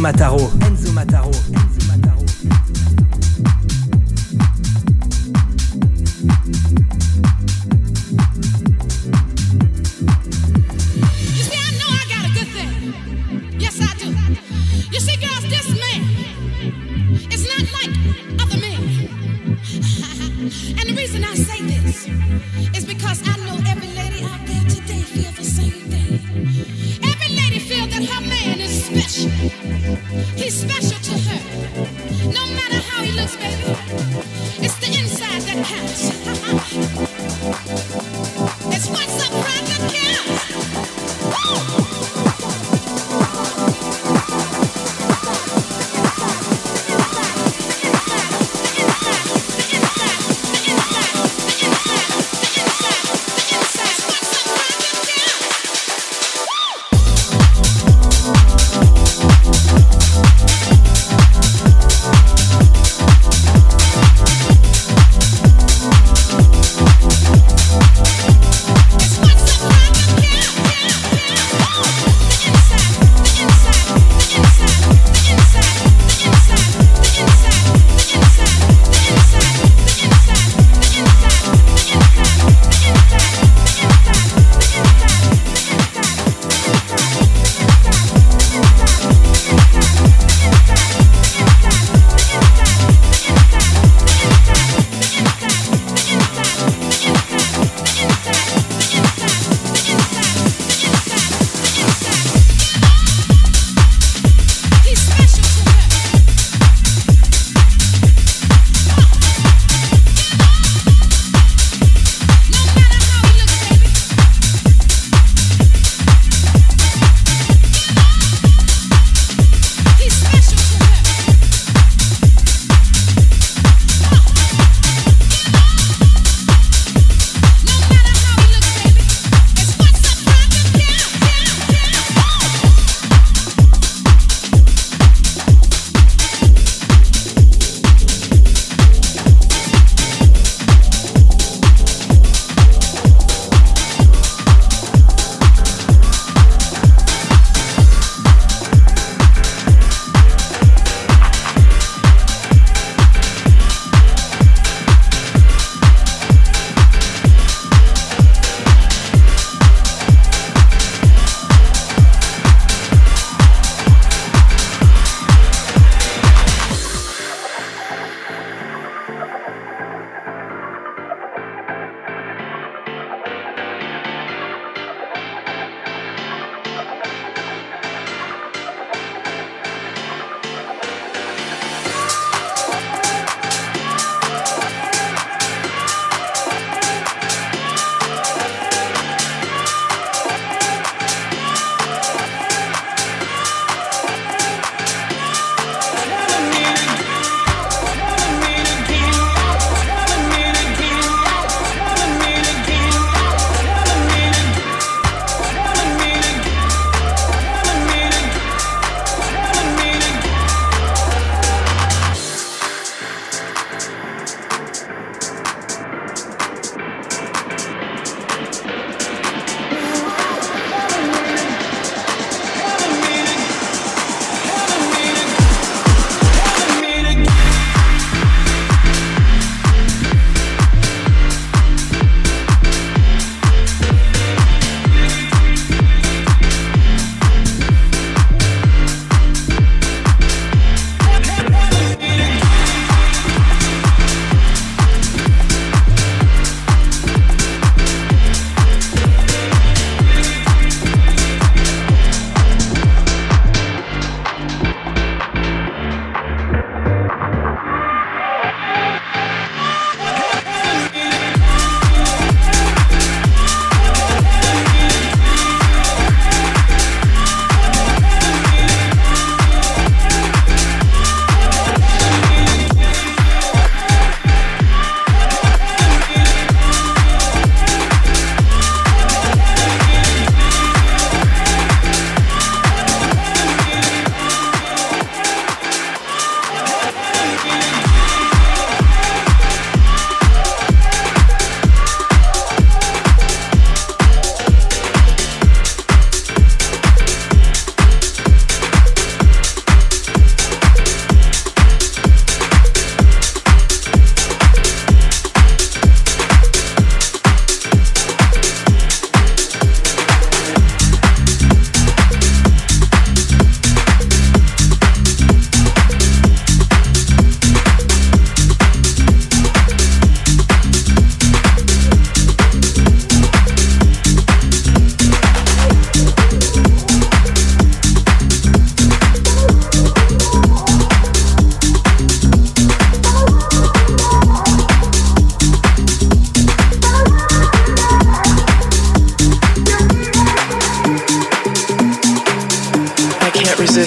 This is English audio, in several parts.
Mataro. Enzo Mataro. He's special to her.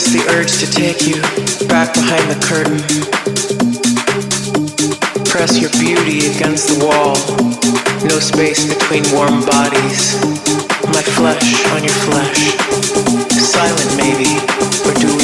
Resist the urge to take you back behind the curtain. Press your beauty against the wall. No space between warm bodies. My flesh on your flesh. Silent maybe, or do we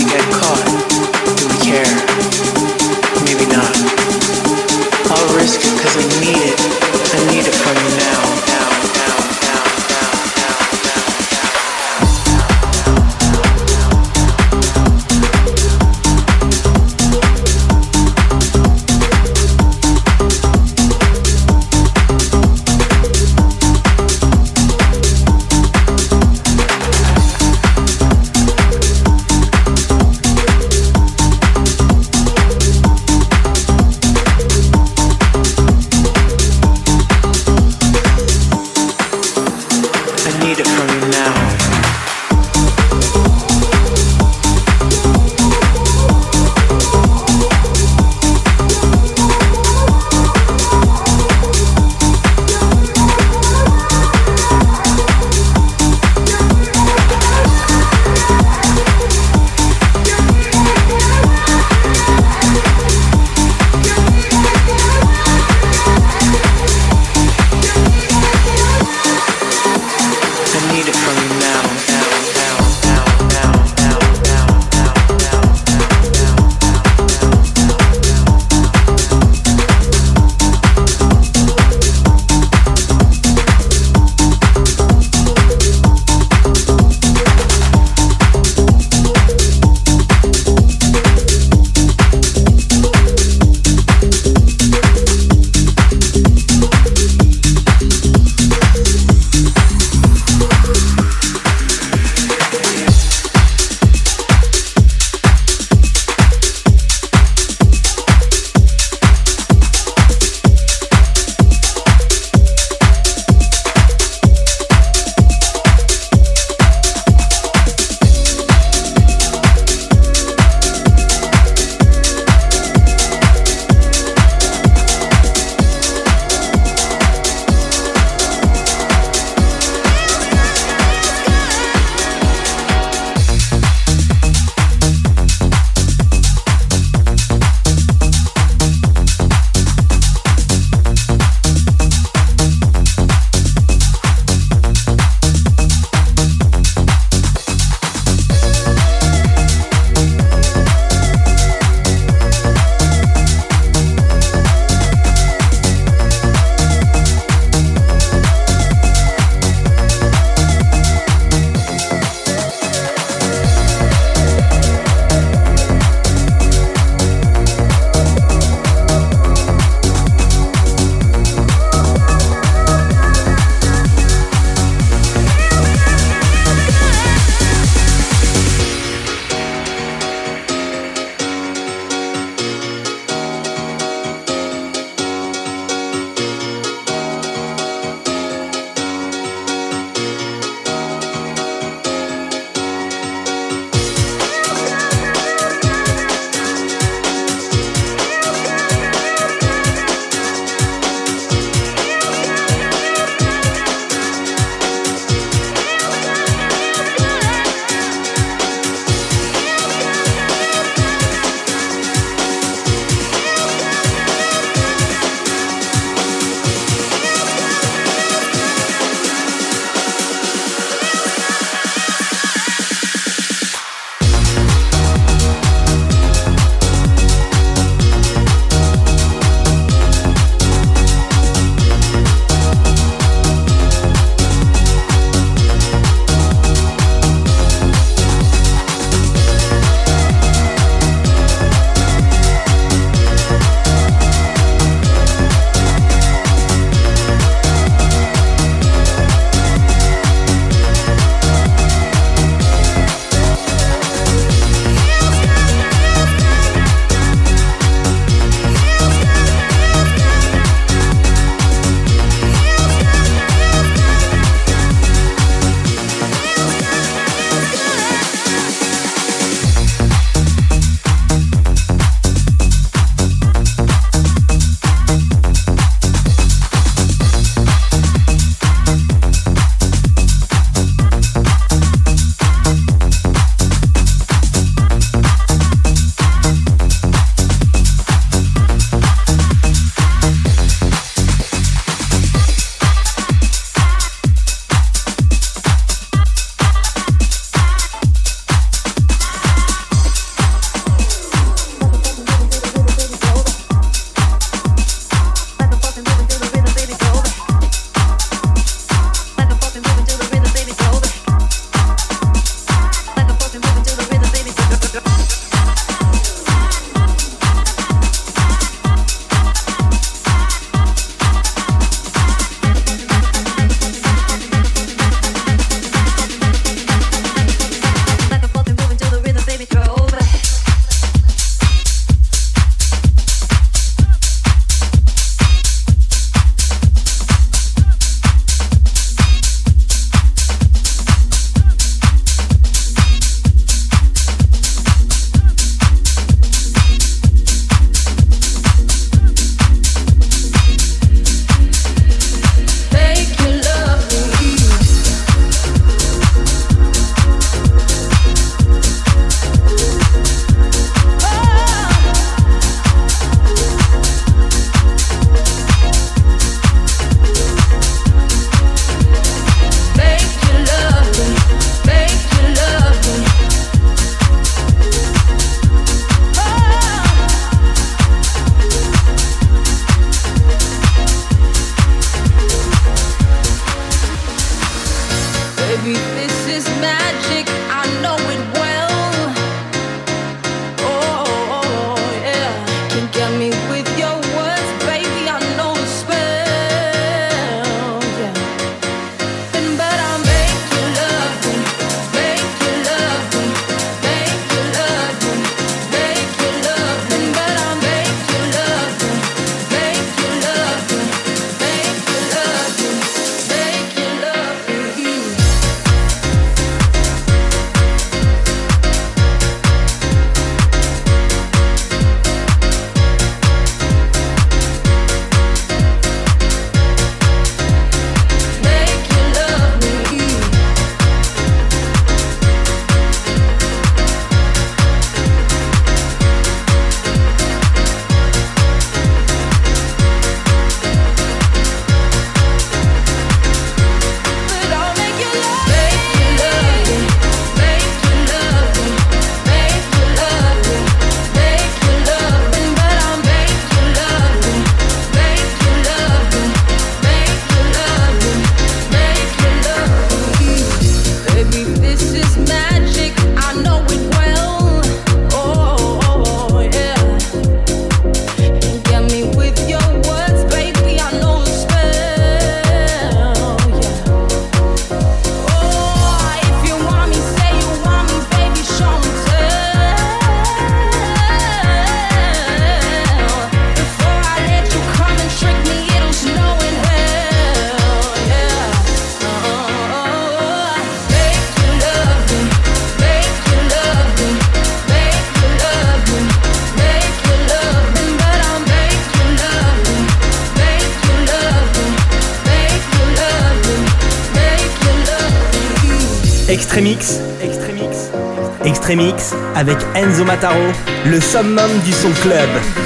le Sam Mandy Soul Club.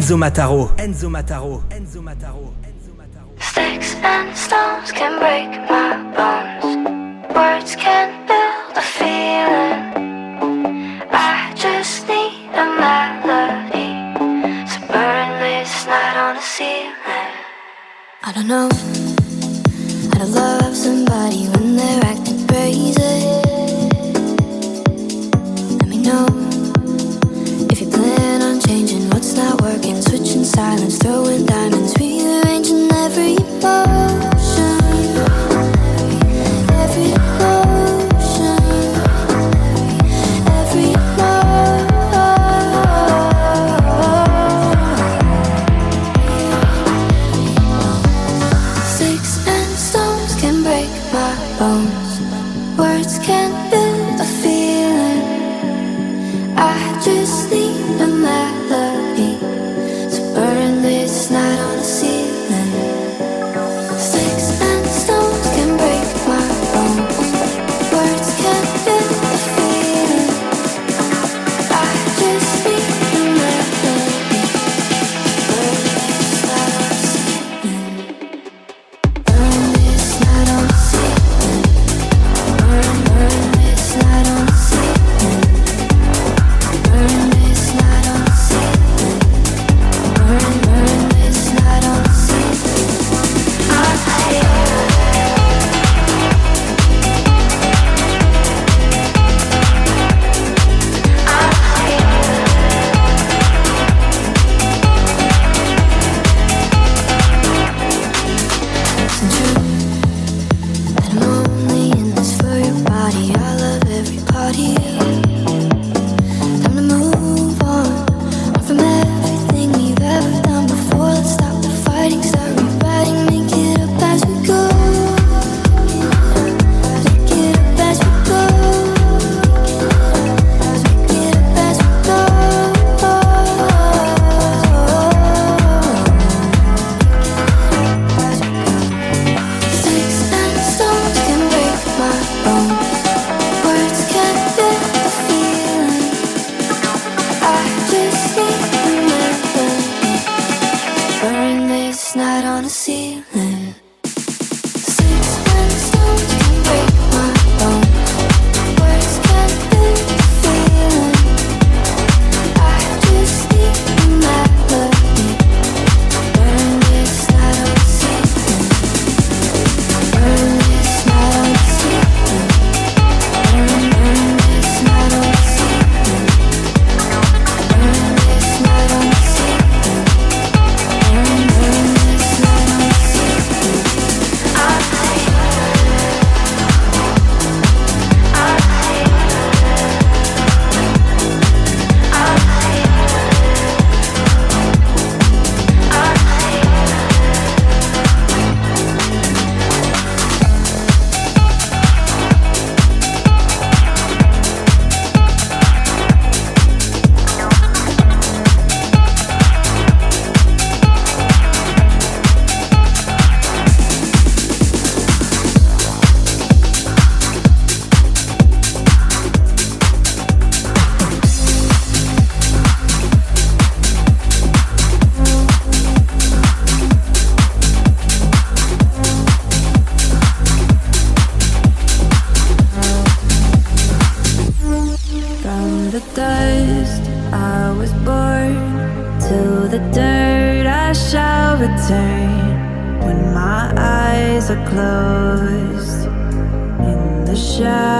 Enzo Mataro. Enzo Mataro. Enzo Mataro. Enzo Mataro. Sticks and stones can break my bones. Words can build a feeling. I just need a melody. So burn this night on the ceiling. I don't know how to love somebody when they're acting crazy. Let me know changing what's not working, switching silence, throwing diamonds, rearranging every emotion, alive